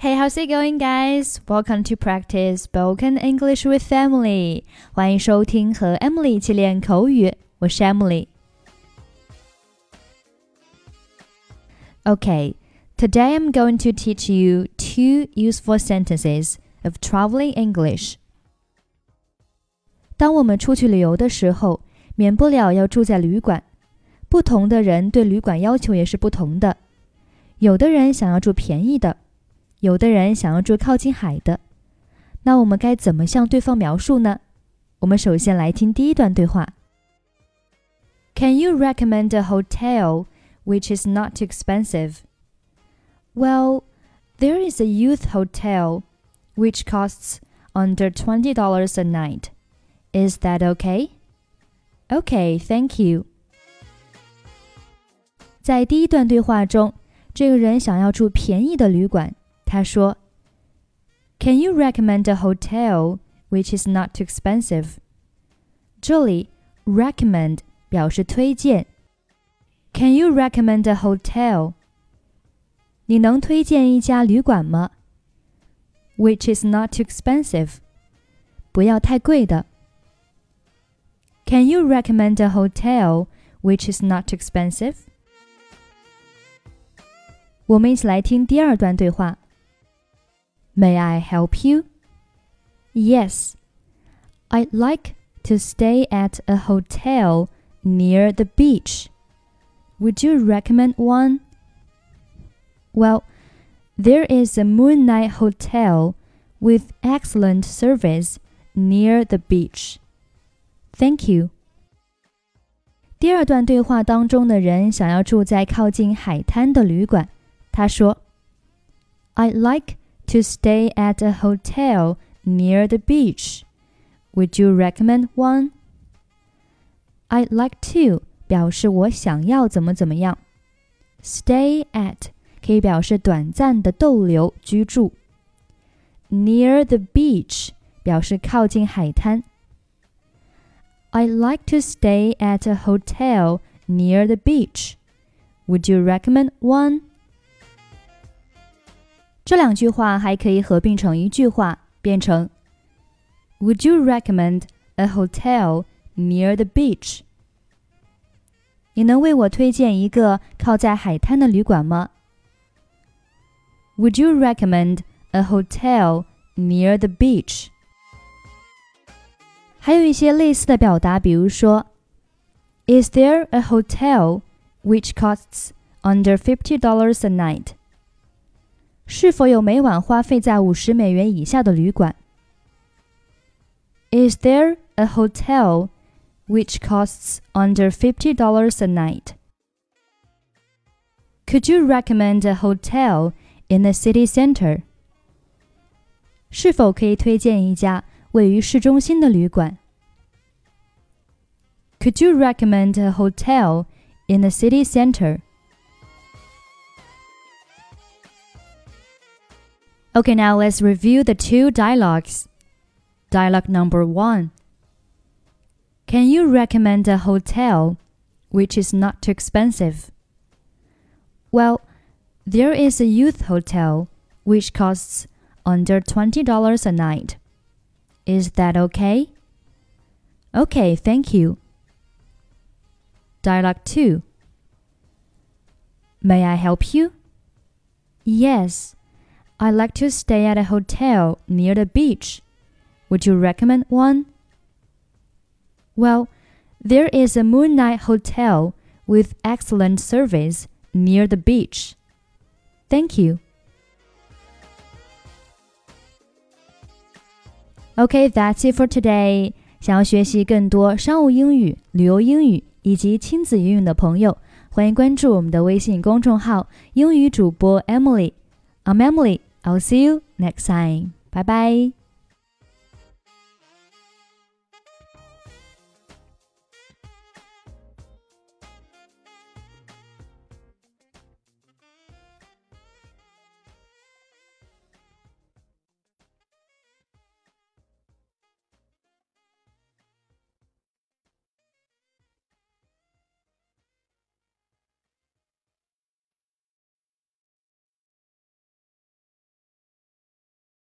Hey, how's it going, guys? Welcome to practice spoken English with Emily. 欢迎收听和 Emily 一起练口语。我是 Emily。Okay, today I'm going to teach you two useful sentences of traveling English. 当我们出去旅游的时候，免不了要住在旅馆。不同的人对旅馆要求也是不同的。有的人想要住便宜的。 有的人想要住靠近海的，那我们该怎么向对方描述呢？我们首先来听第一段对话。Can you recommend a hotel which is not too expensive? Well, there is a youth hotel which costs under $20 a night. Is that okay? Okay, thank you. 在第一段对话中，这个人想要住便宜的旅馆。 他说：“Can you recommend a hotel which is not too expensive？” 这里 recommend 表示推荐。Can you recommend a hotel？你能推荐一家旅馆吗？Which is not too expensive？不要太贵的。Can you recommend a hotel which is not too expensive？我们一起来听第二段对话。 May I help you? Yes. I'd like to stay at a hotel near the beach. Would you recommend one? Well, there is a Moonlight Hotel with excellent service near the beach. Thank you. 第二段对话当中的人想要住在靠近海滩的旅馆。他说：“I'd like to stay at a hotel near the beach. Would you recommend one? I'd like to 表示我想要怎么怎么样。Stay at 可以表示短暂的逗留、居住。Near the beach 表示靠近海滩。I'd like to stay at a hotel near the beach. Would you recommend one? 这两句话还可以合并成一句话，变成 Would you recommend a hotel near the beach？你能为我推荐一个靠在海滩的旅馆吗？Would you recommend a hotel near the beach？还有一些类似的表达，比如说，Is there a hotel which costs under fifty dollars a night？ 是否有每晚花费在五十美元以下的旅馆？Is there a hotel which costs under fifty dollars a night? Could you recommend a hotel in the city center? 是否可以推荐一家位于市中心的旅馆？Could you recommend a hotel in the city center? Okay, now let's review the two dialogues. Dialogue number one Can you recommend a hotel which is not too expensive? Well, there is a youth hotel which costs under $20 a night. Is that okay? Okay, thank you. Dialogue 2 May I help you? Yes. I like to stay at a hotel near the beach. Would you recommend one? Well, there is a Moonlight Hotel with excellent service near the beach. Thank you. Okay, that's it for today. 想要学习更多商务英语、旅游英语以及亲子英语的朋友，欢迎关注我们的微信公众号“英语主播 Emily”。I'm Emily. I'll see you next time. Bye bye.